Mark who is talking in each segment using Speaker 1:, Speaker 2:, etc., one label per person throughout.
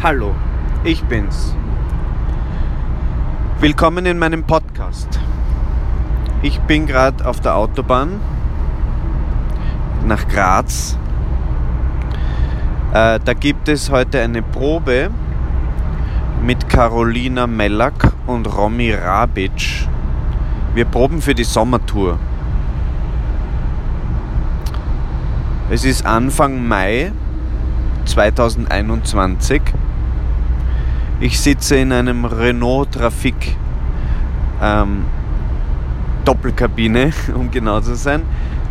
Speaker 1: Hallo, ich bin's. Willkommen in meinem Podcast. Ich bin gerade auf der Autobahn nach Graz. Äh, da gibt es heute eine Probe mit Carolina Mellak und Romy Rabic. Wir proben für die Sommertour. Es ist Anfang Mai 2021. Ich sitze in einem Renault Trafik ähm, Doppelkabine, um genau zu sein.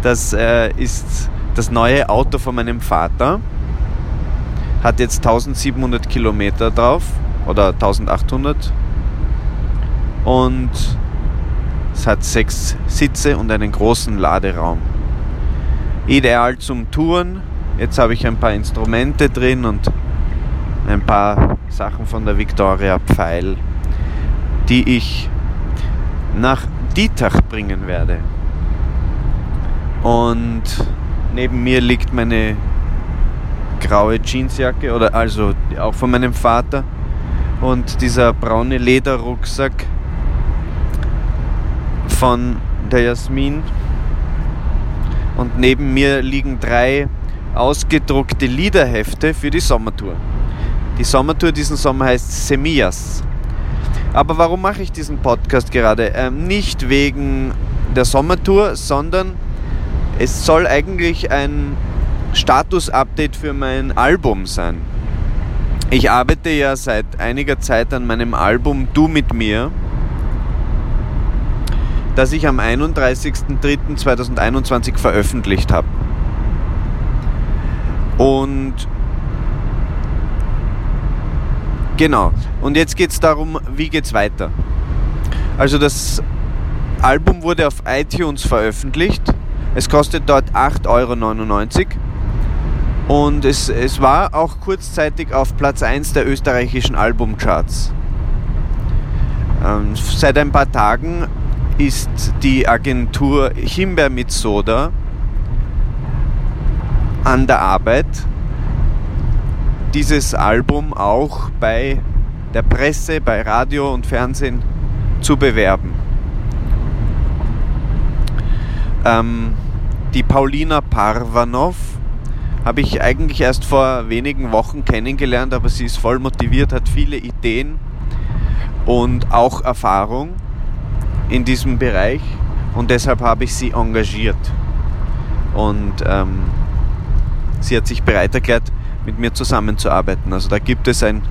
Speaker 1: Das äh, ist das neue Auto von meinem Vater. Hat jetzt 1700 Kilometer drauf oder 1800. Und es hat sechs Sitze und einen großen Laderaum. Ideal zum Touren. Jetzt habe ich ein paar Instrumente drin und ein paar Sachen von der Victoria Pfeil, die ich nach Dietach bringen werde. Und neben mir liegt meine graue Jeansjacke oder also auch von meinem Vater und dieser braune Lederrucksack von der Jasmin. Und neben mir liegen drei ausgedruckte Liederhefte für die Sommertour. Die Sommertour diesen Sommer heißt Semillas. Aber warum mache ich diesen Podcast gerade? Ähm, nicht wegen der Sommertour, sondern es soll eigentlich ein Status-Update für mein Album sein. Ich arbeite ja seit einiger Zeit an meinem Album Du mit mir, das ich am 31.03.2021 veröffentlicht habe. Und Genau. Und jetzt geht es darum, wie geht es weiter. Also das Album wurde auf iTunes veröffentlicht. Es kostet dort 8,99 Euro. Und es, es war auch kurzzeitig auf Platz 1 der österreichischen Albumcharts. Ähm, seit ein paar Tagen ist die Agentur Himbeer mit Soda an der Arbeit dieses Album auch bei der Presse, bei Radio und Fernsehen zu bewerben. Ähm, die Paulina Parvanov habe ich eigentlich erst vor wenigen Wochen kennengelernt, aber sie ist voll motiviert, hat viele Ideen und auch Erfahrung in diesem Bereich und deshalb habe ich sie engagiert. Und ähm, sie hat sich bereit erklärt, mit mir zusammenzuarbeiten. Also da gibt es ein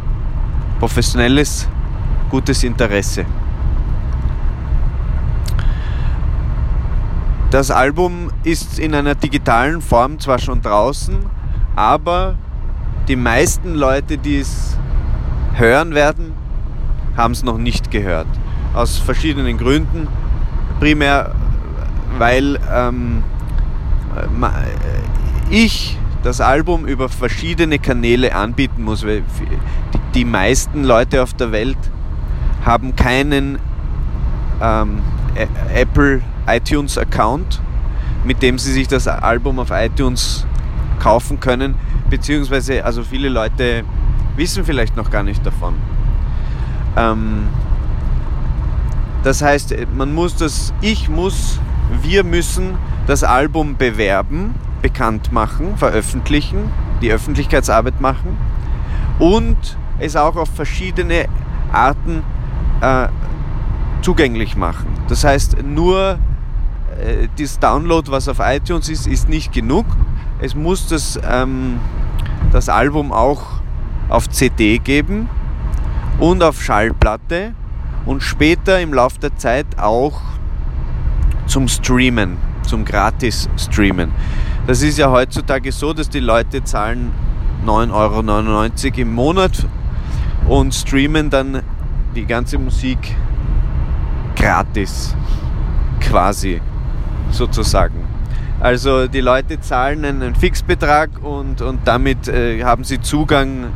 Speaker 1: professionelles, gutes Interesse. Das Album ist in einer digitalen Form zwar schon draußen, aber die meisten Leute, die es hören werden, haben es noch nicht gehört. Aus verschiedenen Gründen. Primär, weil ähm, ich das Album über verschiedene Kanäle anbieten muss, weil die meisten Leute auf der Welt haben keinen ähm, Apple iTunes Account, mit dem sie sich das Album auf iTunes kaufen können, beziehungsweise also viele Leute wissen vielleicht noch gar nicht davon. Ähm, das heißt, man muss das, ich muss, wir müssen das Album bewerben bekannt machen, veröffentlichen, die Öffentlichkeitsarbeit machen und es auch auf verschiedene Arten äh, zugänglich machen. Das heißt, nur äh, das Download, was auf iTunes ist, ist nicht genug. Es muss das, ähm, das Album auch auf CD geben und auf Schallplatte und später im Laufe der Zeit auch zum Streamen, zum Gratis-Streamen. Das ist ja heutzutage so, dass die Leute zahlen 9,99 Euro im Monat und streamen dann die ganze Musik gratis, quasi sozusagen. Also die Leute zahlen einen Fixbetrag und, und damit äh, haben sie Zugang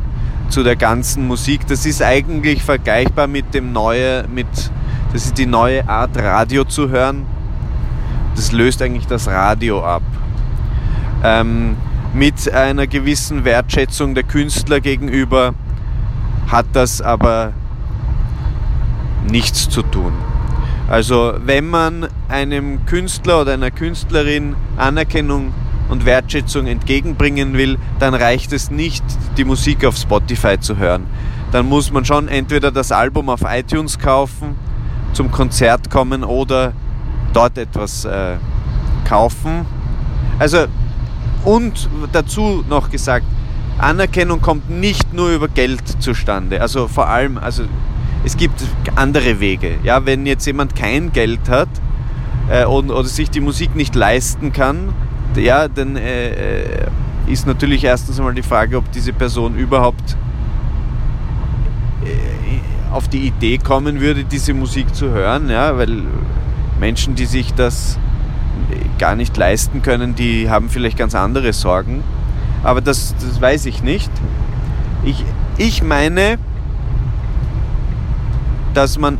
Speaker 1: zu der ganzen Musik. Das ist eigentlich vergleichbar mit dem neue, mit, das ist die neue Art Radio zu hören. Das löst eigentlich das Radio ab ähm, mit einer gewissen Wertschätzung der Künstler gegenüber, hat das aber nichts zu tun. Also wenn man einem Künstler oder einer Künstlerin Anerkennung und Wertschätzung entgegenbringen will, dann reicht es nicht, die Musik auf Spotify zu hören. Dann muss man schon entweder das Album auf iTunes kaufen, zum Konzert kommen oder dort etwas äh, kaufen. Also und dazu noch gesagt, Anerkennung kommt nicht nur über Geld zustande. Also vor allem, also es gibt andere Wege. Ja, wenn jetzt jemand kein Geld hat äh, und, oder sich die Musik nicht leisten kann, ja, dann äh, äh, ist natürlich erstens einmal die Frage, ob diese Person überhaupt äh, auf die Idee kommen würde, diese Musik zu hören, ja, weil Menschen, die sich das gar nicht leisten können, die haben vielleicht ganz andere Sorgen. Aber das, das weiß ich nicht. Ich, ich meine, dass man,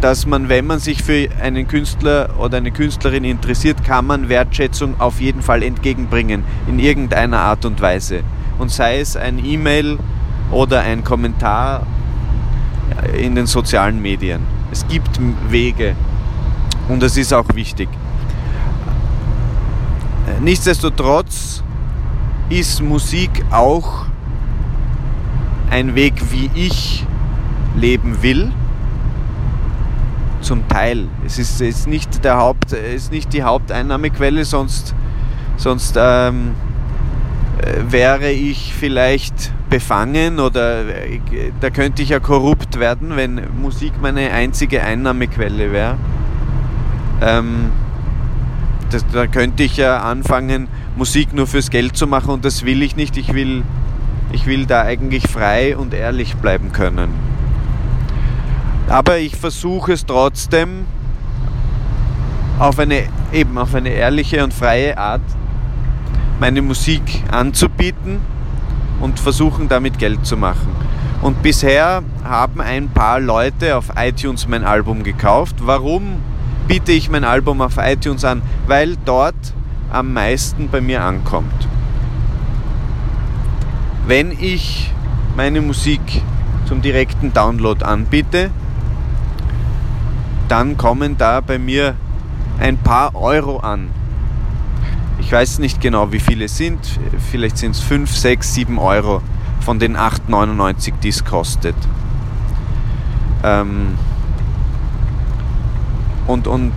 Speaker 1: dass man, wenn man sich für einen Künstler oder eine Künstlerin interessiert, kann man Wertschätzung auf jeden Fall entgegenbringen, in irgendeiner Art und Weise. Und sei es ein E-Mail oder ein Kommentar in den sozialen Medien. Es gibt Wege und das ist auch wichtig. Nichtsdestotrotz ist Musik auch ein Weg, wie ich leben will. Zum Teil. Es ist, ist, nicht, der Haupt, ist nicht die Haupteinnahmequelle, sonst, sonst ähm, äh, wäre ich vielleicht befangen oder äh, da könnte ich ja korrupt werden, wenn Musik meine einzige Einnahmequelle wäre. Ähm, das, da könnte ich ja anfangen, Musik nur fürs Geld zu machen und das will ich nicht. Ich will, ich will da eigentlich frei und ehrlich bleiben können. Aber ich versuche es trotzdem auf eine, eben auf eine ehrliche und freie Art meine Musik anzubieten und versuchen damit Geld zu machen. Und bisher haben ein paar Leute auf iTunes mein Album gekauft. Warum biete ich mein Album auf iTunes an? Weil dort am meisten bei mir ankommt. Wenn ich meine Musik zum direkten Download anbiete, dann kommen da bei mir ein paar Euro an. Ich weiß nicht genau, wie viele es sind. Vielleicht sind es 5, 6, 7 Euro von den 8,99, die es kostet. Ähm und, und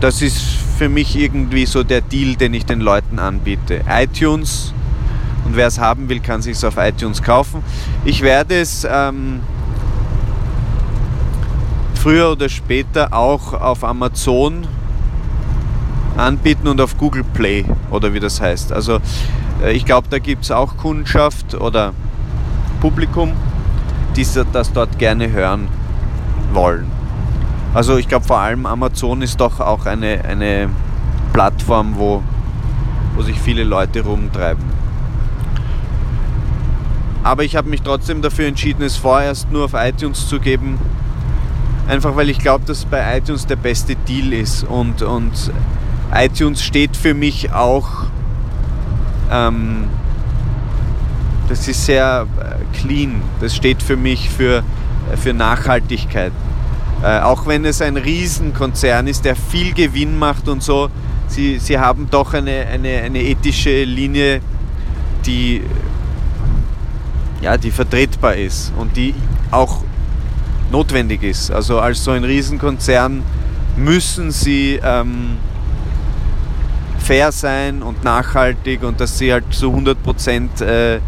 Speaker 1: das ist für mich irgendwie so der Deal, den ich den Leuten anbiete. iTunes und wer es haben will, kann sich es auf iTunes kaufen. Ich werde es ähm, früher oder später auch auf Amazon anbieten und auf Google Play oder wie das heißt. Also äh, ich glaube, da gibt es auch Kundschaft oder Publikum, die das dort gerne hören wollen. Also ich glaube vor allem Amazon ist doch auch eine, eine Plattform, wo, wo sich viele Leute rumtreiben. Aber ich habe mich trotzdem dafür entschieden, es vorerst nur auf iTunes zu geben, Einfach weil ich glaube, dass bei iTunes der beste Deal ist. Und, und iTunes steht für mich auch, ähm, das ist sehr äh, clean. Das steht für mich für, äh, für Nachhaltigkeit. Äh, auch wenn es ein Riesenkonzern ist, der viel Gewinn macht und so, sie, sie haben doch eine, eine, eine ethische Linie, die, ja, die vertretbar ist und die auch notwendig ist. Also als so ein Riesenkonzern müssen sie ähm, fair sein und nachhaltig und dass sie halt zu 100% äh,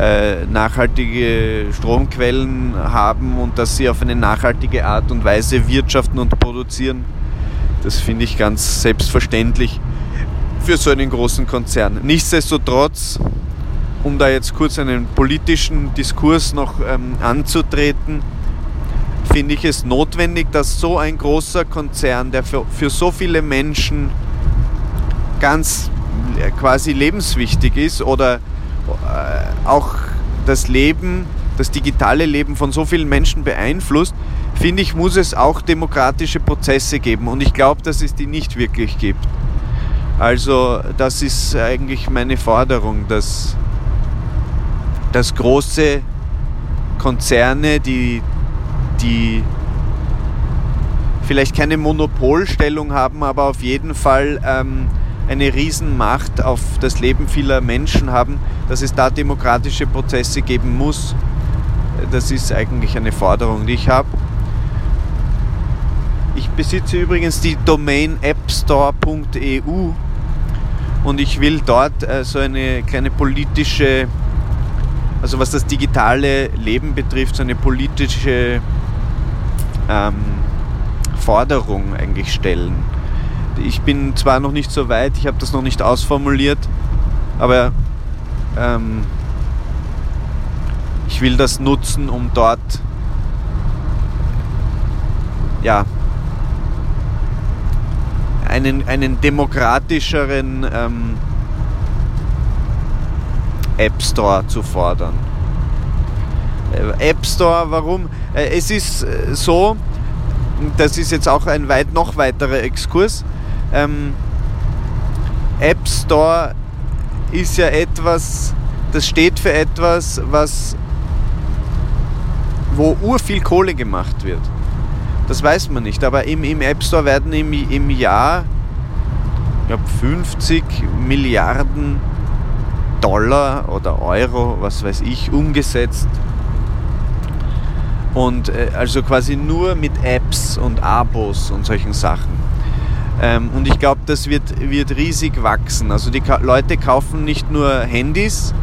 Speaker 1: äh, nachhaltige Stromquellen haben und dass sie auf eine nachhaltige Art und Weise wirtschaften und produzieren. Das finde ich ganz selbstverständlich für so einen großen Konzern. Nichtsdestotrotz, um da jetzt kurz einen politischen Diskurs noch ähm, anzutreten, finde ich es notwendig, dass so ein großer Konzern, der für, für so viele Menschen ganz äh, quasi lebenswichtig ist oder auch das Leben, das digitale Leben von so vielen Menschen beeinflusst, finde ich, muss es auch demokratische Prozesse geben. Und ich glaube, dass es die nicht wirklich gibt. Also das ist eigentlich meine Forderung, dass, dass große Konzerne, die, die vielleicht keine Monopolstellung haben, aber auf jeden Fall ähm, eine Riesenmacht auf das Leben vieler Menschen haben, dass es da demokratische Prozesse geben muss. Das ist eigentlich eine Forderung, die ich habe. Ich besitze übrigens die Domain appstore.eu und ich will dort äh, so eine kleine politische, also was das digitale Leben betrifft, so eine politische ähm, Forderung eigentlich stellen. Ich bin zwar noch nicht so weit, ich habe das noch nicht ausformuliert, aber ähm, ich will das nutzen, um dort ja, einen, einen demokratischeren ähm, App Store zu fordern. Äh, App Store, warum? Äh, es ist äh, so, das ist jetzt auch ein weit noch weiterer Exkurs. Ähm, App Store ist ja etwas, das steht für etwas, was wo urviel Kohle gemacht wird. Das weiß man nicht, aber im, im App Store werden im, im Jahr ich glaube 50 Milliarden Dollar oder Euro, was weiß ich, umgesetzt und äh, also quasi nur mit Apps und Abos und solchen Sachen. Ähm, und ich glaube, das wird, wird riesig wachsen. Also die Ka Leute kaufen nicht nur Handys,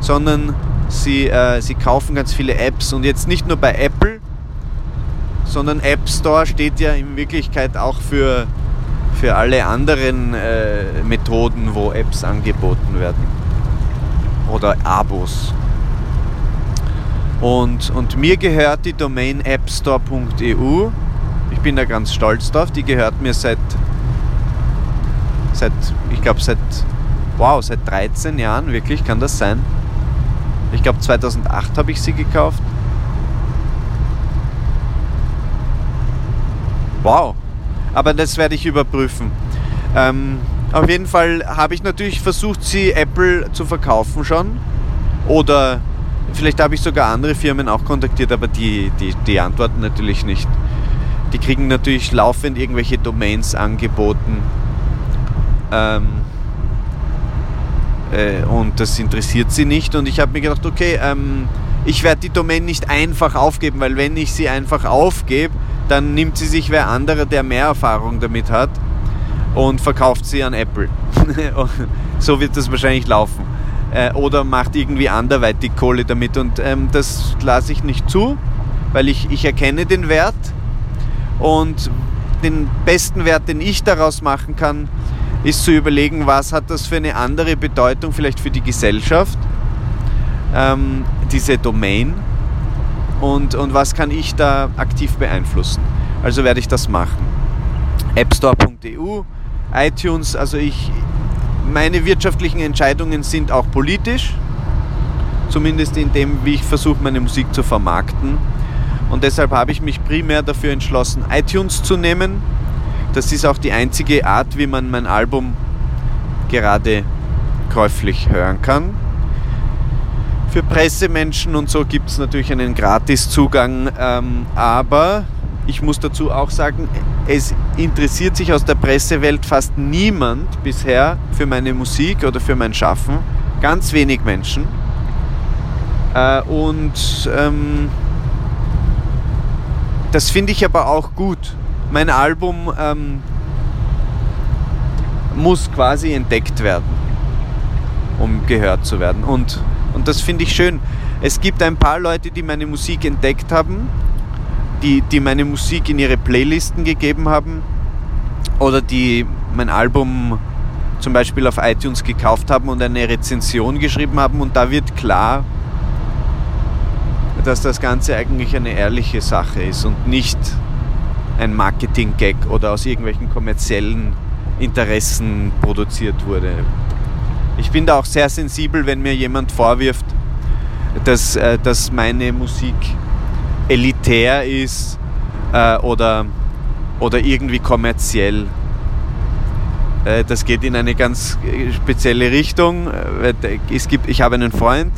Speaker 1: sondern sie, äh, sie kaufen ganz viele Apps. Und jetzt nicht nur bei Apple, sondern App Store steht ja in Wirklichkeit auch für, für alle anderen äh, Methoden, wo Apps angeboten werden. Oder Abos. Und, und mir gehört die Domain appstore.eu. Ich bin da ganz stolz drauf. Die gehört mir seit, seit ich glaube, seit, wow, seit 13 Jahren. Wirklich, kann das sein? Ich glaube, 2008 habe ich sie gekauft. Wow. Aber das werde ich überprüfen. Ähm, auf jeden Fall habe ich natürlich versucht, sie Apple zu verkaufen schon. Oder Vielleicht habe ich sogar andere Firmen auch kontaktiert, aber die, die, die antworten natürlich nicht. Die kriegen natürlich laufend irgendwelche Domains angeboten. Ähm, äh, und das interessiert sie nicht. Und ich habe mir gedacht, okay, ähm, ich werde die Domain nicht einfach aufgeben, weil wenn ich sie einfach aufgebe, dann nimmt sie sich wer anderer, der mehr Erfahrung damit hat und verkauft sie an Apple. so wird das wahrscheinlich laufen äh, oder macht irgendwie anderweitig Kohle damit. Und ähm, das lasse ich nicht zu, weil ich, ich erkenne den Wert und den besten Wert, den ich daraus machen kann, ist zu überlegen, was hat das für eine andere Bedeutung vielleicht für die Gesellschaft, ähm, diese Domain und, und was kann ich da aktiv beeinflussen. Also werde ich das machen. appstore.eu, iTunes, also ich, meine wirtschaftlichen Entscheidungen sind auch politisch, zumindest in dem, wie ich versuche, meine Musik zu vermarkten. Und deshalb habe ich mich primär dafür entschlossen, iTunes zu nehmen. Das ist auch die einzige Art, wie man mein Album gerade käuflich hören kann. Für Pressemenschen und so gibt es natürlich einen Gratiszugang, ähm, aber ich muss dazu auch sagen, es interessiert sich aus der Pressewelt fast niemand bisher für meine Musik oder für mein Schaffen. Ganz wenig Menschen. Äh, und ähm, das finde ich aber auch gut. Mein Album ähm, muss quasi entdeckt werden, um gehört zu werden. Und, und das finde ich schön. Es gibt ein paar Leute, die meine Musik entdeckt haben die, die meine Musik in ihre Playlisten gegeben haben oder die mein Album zum Beispiel auf iTunes gekauft haben und eine Rezension geschrieben haben und da wird klar, dass das Ganze eigentlich eine ehrliche Sache ist und nicht ein Marketing-Gag oder aus irgendwelchen kommerziellen Interessen produziert wurde. Ich bin da auch sehr sensibel, wenn mir jemand vorwirft, dass, äh, dass meine Musik elitär ist äh, oder, oder irgendwie kommerziell. Äh, das geht in eine ganz spezielle Richtung. Es gibt, ich habe einen Freund,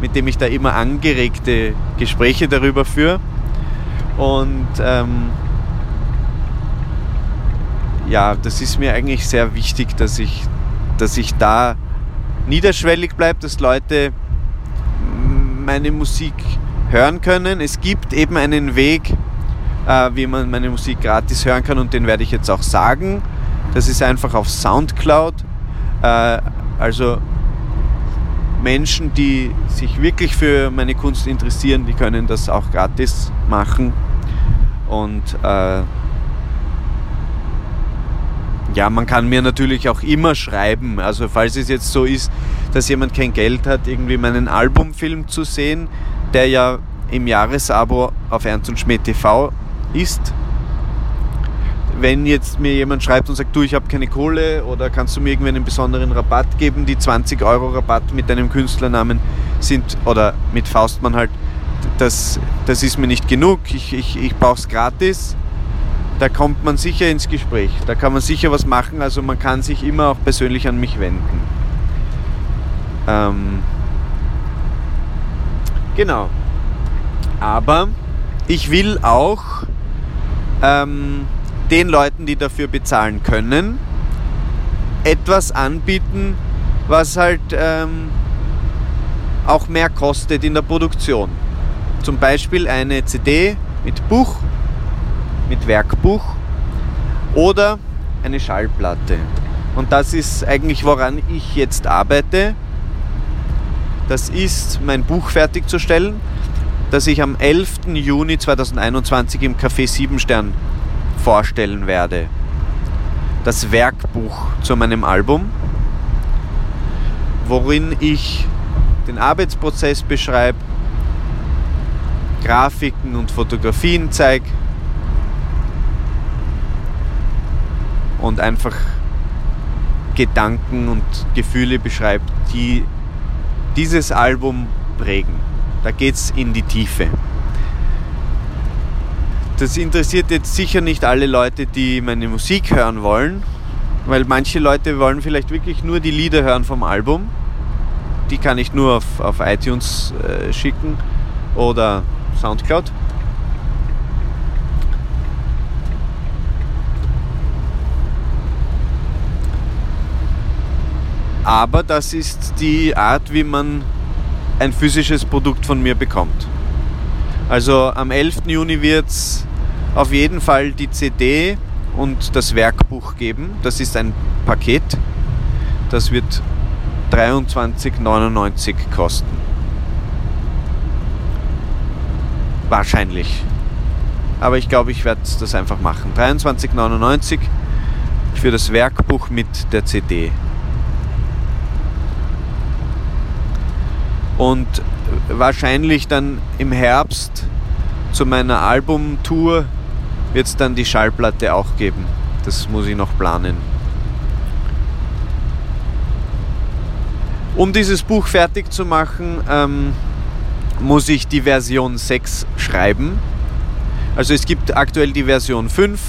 Speaker 1: mit dem ich da immer angeregte Gespräche darüber führe. Und ähm, ja, das ist mir eigentlich sehr wichtig, dass ich, dass ich da niederschwellig bleibe, dass Leute meine Musik hören können. Es gibt eben einen Weg, äh, wie man meine Musik gratis hören kann und den werde ich jetzt auch sagen. Das ist einfach auf Soundcloud. Äh, also Menschen, die sich wirklich für meine Kunst interessieren, die können das auch gratis machen. Und äh, ja, man kann mir natürlich auch immer schreiben. Also falls es jetzt so ist, dass jemand kein Geld hat, irgendwie meinen Albumfilm zu sehen, der ja im Jahresabo auf Ernst und Schmäh TV ist. Wenn jetzt mir jemand schreibt und sagt, du, ich habe keine Kohle oder kannst du mir irgendwie einen besonderen Rabatt geben, die 20 Euro Rabatt mit deinem Künstlernamen sind oder mit Faustmann halt, das, das ist mir nicht genug, ich, ich, ich brauche es gratis da kommt man sicher ins Gespräch. Da kann man sicher was machen. Also man kann sich immer auch persönlich an mich wenden. Ähm, genau. Aber ich will auch ähm, den Leuten, die dafür bezahlen können, etwas anbieten, was halt ähm, auch mehr kostet in der Produktion. Zum Beispiel eine CD mit Buch mit Werkbuch oder eine Schallplatte. Und das ist eigentlich, woran ich jetzt arbeite. Das ist, mein Buch fertigzustellen, das ich am 11. Juni 2021 im Café Siebenstern vorstellen werde. Das Werkbuch zu meinem Album, worin ich den Arbeitsprozess beschreibe, Grafiken und Fotografien zeige, und einfach Gedanken und Gefühle beschreibt, die dieses Album prägen. Da geht es in die Tiefe. Das interessiert jetzt sicher nicht alle Leute, die meine Musik hören wollen, weil manche Leute wollen vielleicht wirklich nur die Lieder hören vom Album. Die kann ich nur auf, auf iTunes äh, schicken oder Soundcloud. Aber das ist die Art, wie man ein physisches Produkt von mir bekommt. Also am 11. Juni wird es auf jeden Fall die CD und das Werkbuch geben. Das ist ein Paket. Das wird 23,99 kosten. Wahrscheinlich. Aber ich glaube, ich werde das einfach machen. 23,99 für das Werkbuch mit der CD. Und wahrscheinlich dann im Herbst zu meiner Albumtour wird es dann die Schallplatte auch geben. Das muss ich noch planen. Um dieses Buch fertig zu machen, ähm, muss ich die Version 6 schreiben. Also es gibt aktuell die Version 5,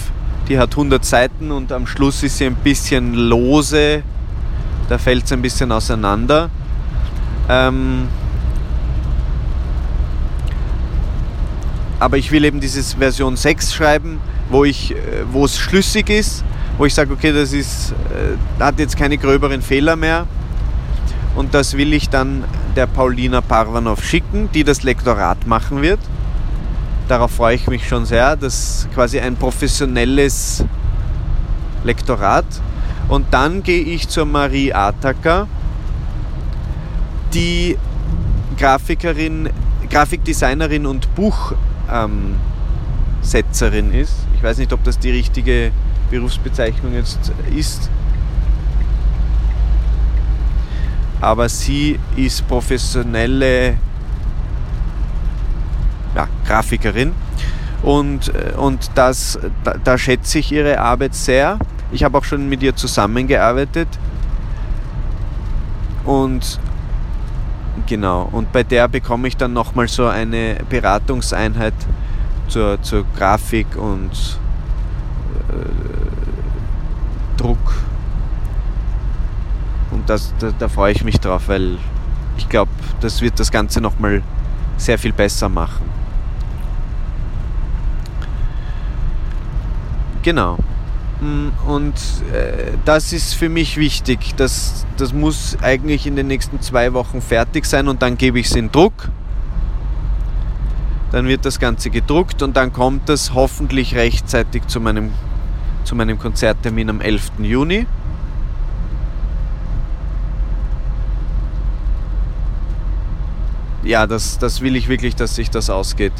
Speaker 1: die hat 100 Seiten und am Schluss ist sie ein bisschen lose, da fällt es ein bisschen auseinander. Ähm, aber ich will eben dieses Version 6 schreiben, wo, ich, äh, wo es schlüssig ist, wo ich sage, okay, das ist, äh, hat jetzt keine gröberen Fehler mehr. Und das will ich dann der Paulina Parvanov schicken, die das Lektorat machen wird. Darauf freue ich mich schon sehr. Das ist quasi ein professionelles Lektorat. Und dann gehe ich zur Marie Ataker, die Grafikerin, Grafikdesignerin und Buch ähm, ist. Ich weiß nicht, ob das die richtige Berufsbezeichnung jetzt ist. Aber sie ist professionelle ja, Grafikerin und, äh, und das, da, da schätze ich ihre Arbeit sehr. Ich habe auch schon mit ihr zusammengearbeitet und Genau, und bei der bekomme ich dann nochmal so eine Beratungseinheit zur, zur Grafik und äh, Druck. Und das, da, da freue ich mich drauf, weil ich glaube, das wird das Ganze nochmal sehr viel besser machen. Genau. Mm, und äh, das ist für mich wichtig. Das, das muss eigentlich in den nächsten zwei Wochen fertig sein und dann gebe ich es in Druck. Dann wird das Ganze gedruckt und dann kommt es hoffentlich rechtzeitig zu meinem, zu meinem Konzerttermin am 11. Juni. Ja, das, das will ich wirklich, dass sich das ausgeht.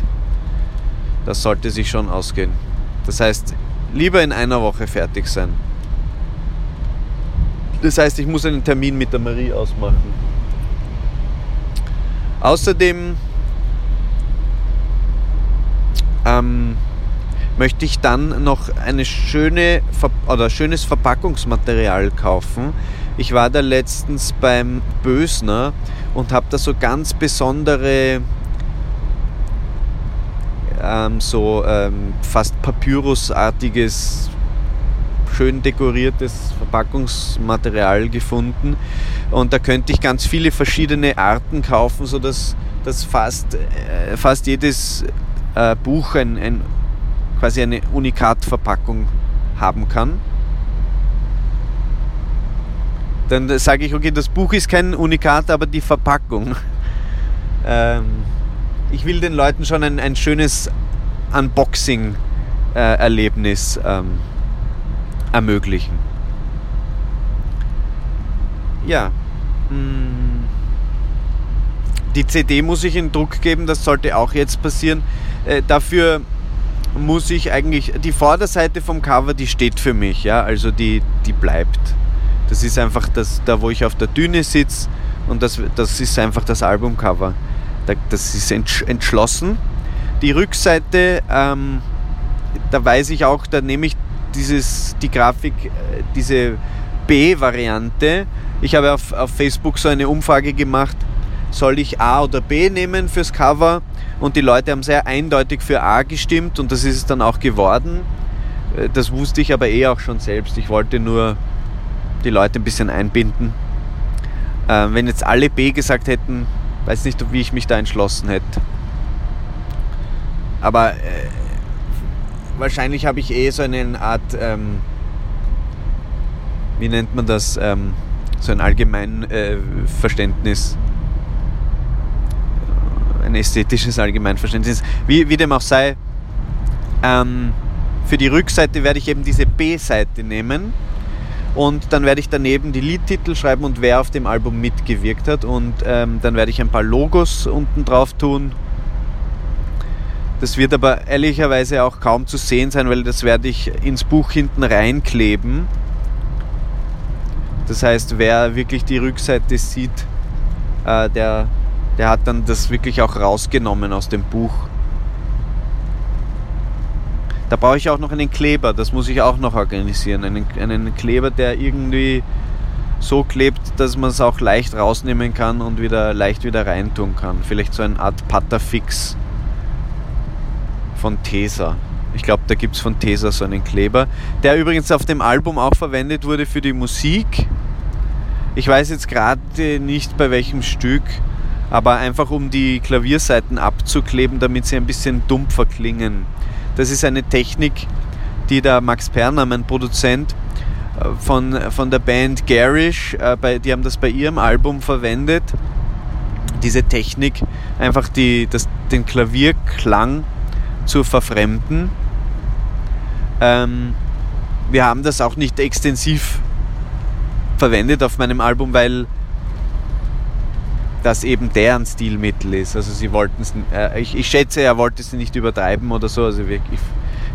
Speaker 1: Das sollte sich schon ausgehen. Das heißt, lieber in einer Woche fertig sein. Das heißt, ich muss einen Termin mit der Marie ausmachen. Außerdem ähm, möchte ich dann noch eine schöne oder schönes Verpackungsmaterial kaufen. Ich war da letztens beim Bösner und habe da so ganz besondere ähm, so ähm, fast Papyrusartiges schön dekoriertes Verpackungsmaterial gefunden und da könnte ich ganz viele verschiedene Arten kaufen, sodass dass fast, äh, fast jedes äh, Buch ein, ein, quasi eine Unikatverpackung haben kann. Dann sage ich, okay, das Buch ist kein Unikat, aber die Verpackung. ähm, ich will den Leuten schon ein, ein schönes Unboxing-Erlebnis äh, ähm, ermöglichen. Ja. Hm. Die CD muss ich in Druck geben, das sollte auch jetzt passieren. Äh, dafür muss ich eigentlich, die Vorderseite vom Cover, die steht für mich, ja, also die, die bleibt. Das ist einfach das, da wo ich auf der Düne sitze und das, das ist einfach das Albumcover. Das ist entschlossen. Die Rückseite, ähm, da weiß ich auch, da nehme ich dieses, die Grafik, äh, diese B-Variante. Ich habe auf, auf Facebook so eine Umfrage gemacht, soll ich A oder B nehmen fürs Cover? Und die Leute haben sehr eindeutig für A gestimmt und das ist es dann auch geworden. Äh, das wusste ich aber eh auch schon selbst. Ich wollte nur die Leute ein bisschen einbinden. Äh, wenn jetzt alle B gesagt hätten, weiß nicht, wie ich mich da entschlossen hätte. Aber äh, wahrscheinlich habe ich eh so eine Art, ähm, wie nennt man das, ähm, so ein Allgemeinverständnis. Äh, ein ästhetisches Allgemeinverständnis. Wie, wie dem auch sei, ähm, für die Rückseite werde ich eben diese B-Seite nehmen und dann werde ich daneben die Liedtitel schreiben und wer auf dem Album mitgewirkt hat. Und ähm, dann werde ich ein paar Logos unten drauf tun. Das wird aber ehrlicherweise auch kaum zu sehen sein, weil das werde ich ins Buch hinten reinkleben. Das heißt, wer wirklich die Rückseite sieht, äh, der, der hat dann das wirklich auch rausgenommen aus dem Buch. Da brauche ich auch noch einen Kleber, das muss ich auch noch organisieren. Einen, einen Kleber, der irgendwie so klebt, dass man es auch leicht rausnehmen kann und wieder leicht wieder reintun kann. Vielleicht so eine Art Patterfix von Tesa. Ich glaube, da gibt es von Tesa so einen Kleber, der übrigens auf dem Album auch verwendet wurde für die Musik. Ich weiß jetzt gerade nicht bei welchem Stück, aber einfach um die Klavierseiten abzukleben, damit sie ein bisschen dumpfer klingen. Das ist eine Technik, die der Max Perner, mein Produzent, äh, von, von der Band Garish, äh, die haben das bei ihrem Album verwendet. Diese Technik, einfach die, das, den Klavierklang zu verfremden. Ähm, wir haben das auch nicht extensiv verwendet auf meinem Album, weil das eben deren Stilmittel ist. Also sie wollten es, äh, ich, ich, schätze, er wollte sie nicht übertreiben oder so. Also wirklich,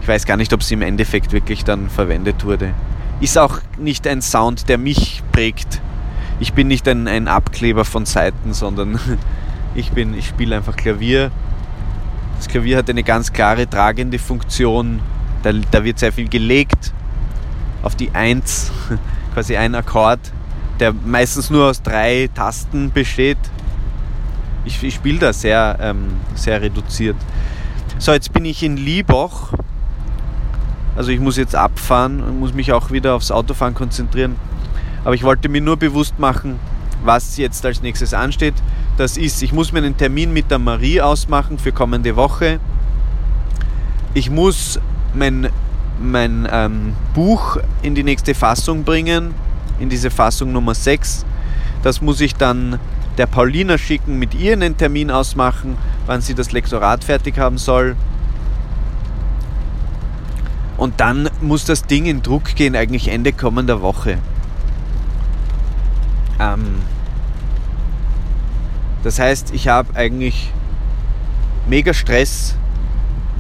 Speaker 1: ich weiß gar nicht, ob sie im Endeffekt wirklich dann verwendet wurde. Ist auch nicht ein Sound, der mich prägt. Ich bin nicht ein, ein Abkleber von Seiten, sondern ich ich spiele einfach Klavier. Das Klavier hat eine ganz klare tragende Funktion. Da, da wird sehr viel gelegt auf die Eins, quasi ein Akkord, der meistens nur aus drei Tasten besteht ich, ich spiele da sehr, ähm, sehr reduziert. So, jetzt bin ich in Liebach. Also ich muss jetzt abfahren und muss mich auch wieder aufs Autofahren konzentrieren. Aber ich wollte mir nur bewusst machen, was jetzt als nächstes ansteht. Das ist, ich muss mir einen Termin mit der Marie ausmachen für kommende Woche. Ich muss mein, mein ähm, Buch in die nächste Fassung bringen, in diese Fassung Nummer 6. Das muss ich dann der Paulina schicken, mit ihr einen Termin ausmachen, wann sie das Lektorat fertig haben soll. Und dann muss das Ding in Druck gehen, eigentlich Ende kommender Woche. Ähm, das heißt, ich habe eigentlich mega Stress,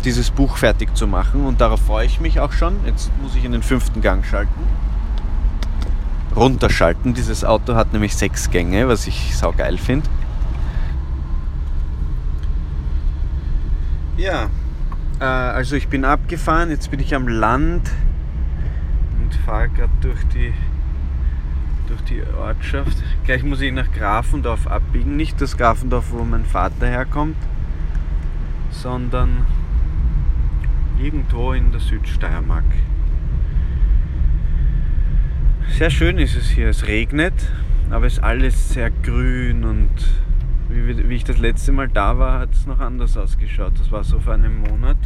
Speaker 1: dieses Buch fertig zu machen und darauf freue ich mich auch schon. Jetzt muss ich in den fünften Gang schalten. Runterschalten. Dieses Auto hat nämlich sechs Gänge, was ich saugeil finde. Ja, äh, also ich bin abgefahren, jetzt bin ich am Land und fahre gerade durch die durch die Ortschaft. Gleich muss ich nach Grafendorf abbiegen. Nicht das Grafendorf, wo mein Vater herkommt, sondern irgendwo in der Südsteiermark. Sehr schön ist es hier. Es regnet, aber es ist alles sehr grün und wie, wie ich das letzte Mal da war, hat es noch anders ausgeschaut. Das war so vor einem Monat.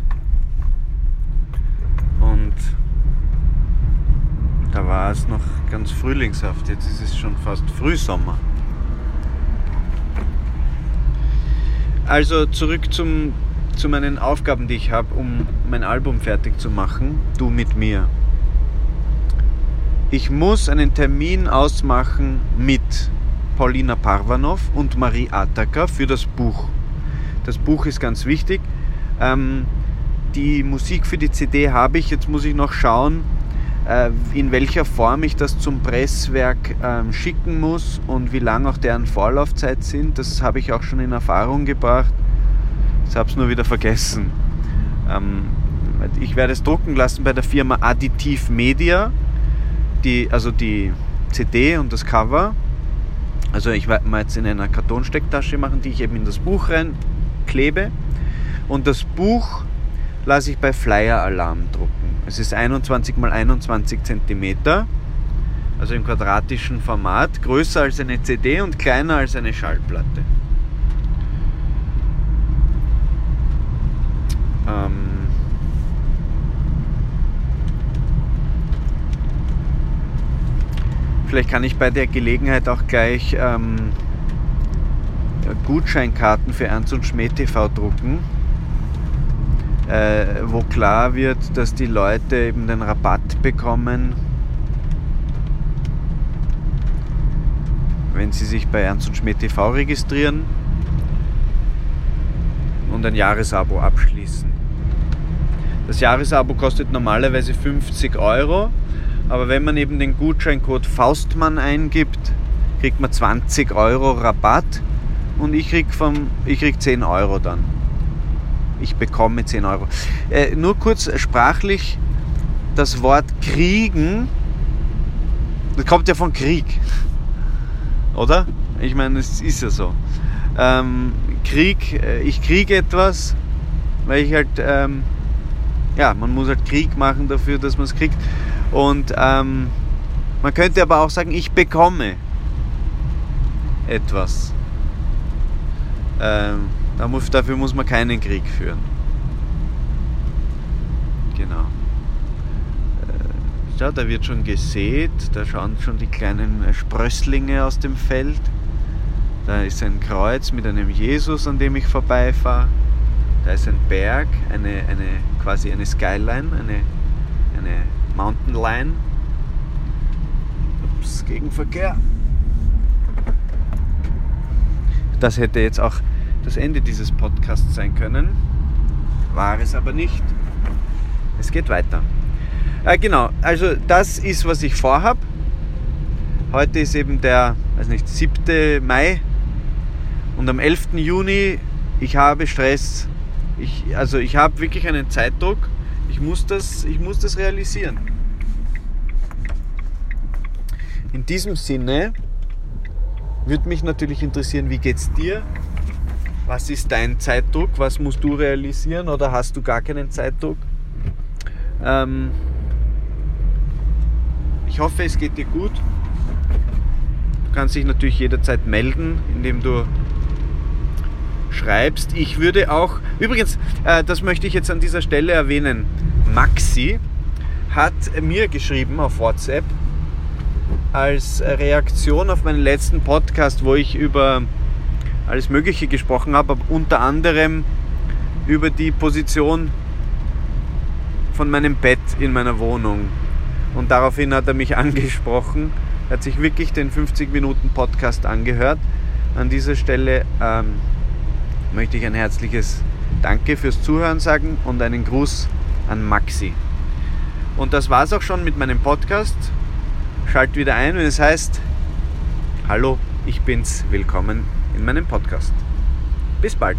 Speaker 1: Und da war es noch ganz frühlingshaft. Jetzt ist es schon fast Frühsommer. Also zurück zum, zu meinen Aufgaben, die ich habe, um mein Album fertig zu machen. Du mit mir. Ich muss einen Termin ausmachen mit Paulina Parvanov und Marie Ataka für das Buch. Das Buch ist ganz wichtig. Ähm, die Musik für die CD habe ich. Jetzt muss ich noch schauen, äh, in welcher Form ich das zum Presswerk ähm, schicken muss und wie lang auch deren Vorlaufzeit sind. Das habe ich auch schon in Erfahrung gebracht. Ich habe es nur wieder vergessen. Ähm, ich werde es drucken lassen bei der Firma Additiv Media, die, also die CD und das Cover. Also ich werde mal jetzt in einer Kartonstecktasche machen, die ich eben in das Buch reinklebe. Und das Buch lasse ich bei Flyer Alarm drucken. Es ist 21 x 21 cm, also im quadratischen Format, größer als eine CD und kleiner als eine Schallplatte. Ähm Vielleicht kann ich bei der Gelegenheit auch gleich ähm, Gutscheinkarten für Ernst und Schmäh TV drucken äh, wo klar wird, dass die Leute eben den Rabatt bekommen, wenn sie sich bei Ernst und Schmidt TV registrieren und ein Jahresabo abschließen. Das Jahresabo kostet normalerweise 50 Euro, aber wenn man eben den Gutscheincode Faustmann eingibt, kriegt man 20 Euro Rabatt und ich krieg, vom, ich krieg 10 Euro dann ich bekomme 10 Euro. Äh, nur kurz sprachlich, das Wort kriegen, das kommt ja von Krieg. Oder? Ich meine, es ist ja so. Ähm, Krieg, äh, ich kriege etwas, weil ich halt, ähm, ja, man muss halt Krieg machen dafür, dass man es kriegt. Und ähm, man könnte aber auch sagen, ich bekomme etwas. Ähm, Dafür muss man keinen Krieg führen. Genau. Ja, äh, da wird schon gesät, da schauen schon die kleinen Sprösslinge aus dem Feld. Da ist ein Kreuz mit einem Jesus, an dem ich vorbeifahre. Da ist ein Berg, eine, eine, quasi eine Skyline, eine, eine Mountain Line. Ups, Gegenverkehr. Das hätte jetzt auch das Ende dieses Podcasts sein können. War es aber nicht. Es geht weiter. Äh, genau, also das ist, was ich vorhab. Heute ist eben der, weiß nicht, 7. Mai und am 11. Juni, ich habe Stress. Ich, also ich habe wirklich einen Zeitdruck. Ich muss, das, ich muss das realisieren. In diesem Sinne würde mich natürlich interessieren, wie geht's dir? Was ist dein Zeitdruck? Was musst du realisieren oder hast du gar keinen Zeitdruck? Ähm ich hoffe, es geht dir gut. kannst dich natürlich jederzeit melden, indem du schreibst. Ich würde auch, übrigens, äh, das möchte ich jetzt an dieser Stelle erwähnen, Maxi hat mir geschrieben auf WhatsApp als Reaktion auf meinen letzten Podcast, wo ich über alles Mögliche gesprochen habe, unter anderem über die Position von meinem Bett in meiner Wohnung. Und daraufhin hat er mich angesprochen. Er hat sich wirklich den 50 Minuten Podcast angehört. An dieser Stelle ähm, möchte ich ein herzliches Danke fürs Zuhören sagen und einen Gruß an Maxi. Und das war's auch schon mit meinem Podcast. Schalt wieder ein, wenn es heißt, hallo, ich bin's, willkommen in meinem Podcast. Bis bald.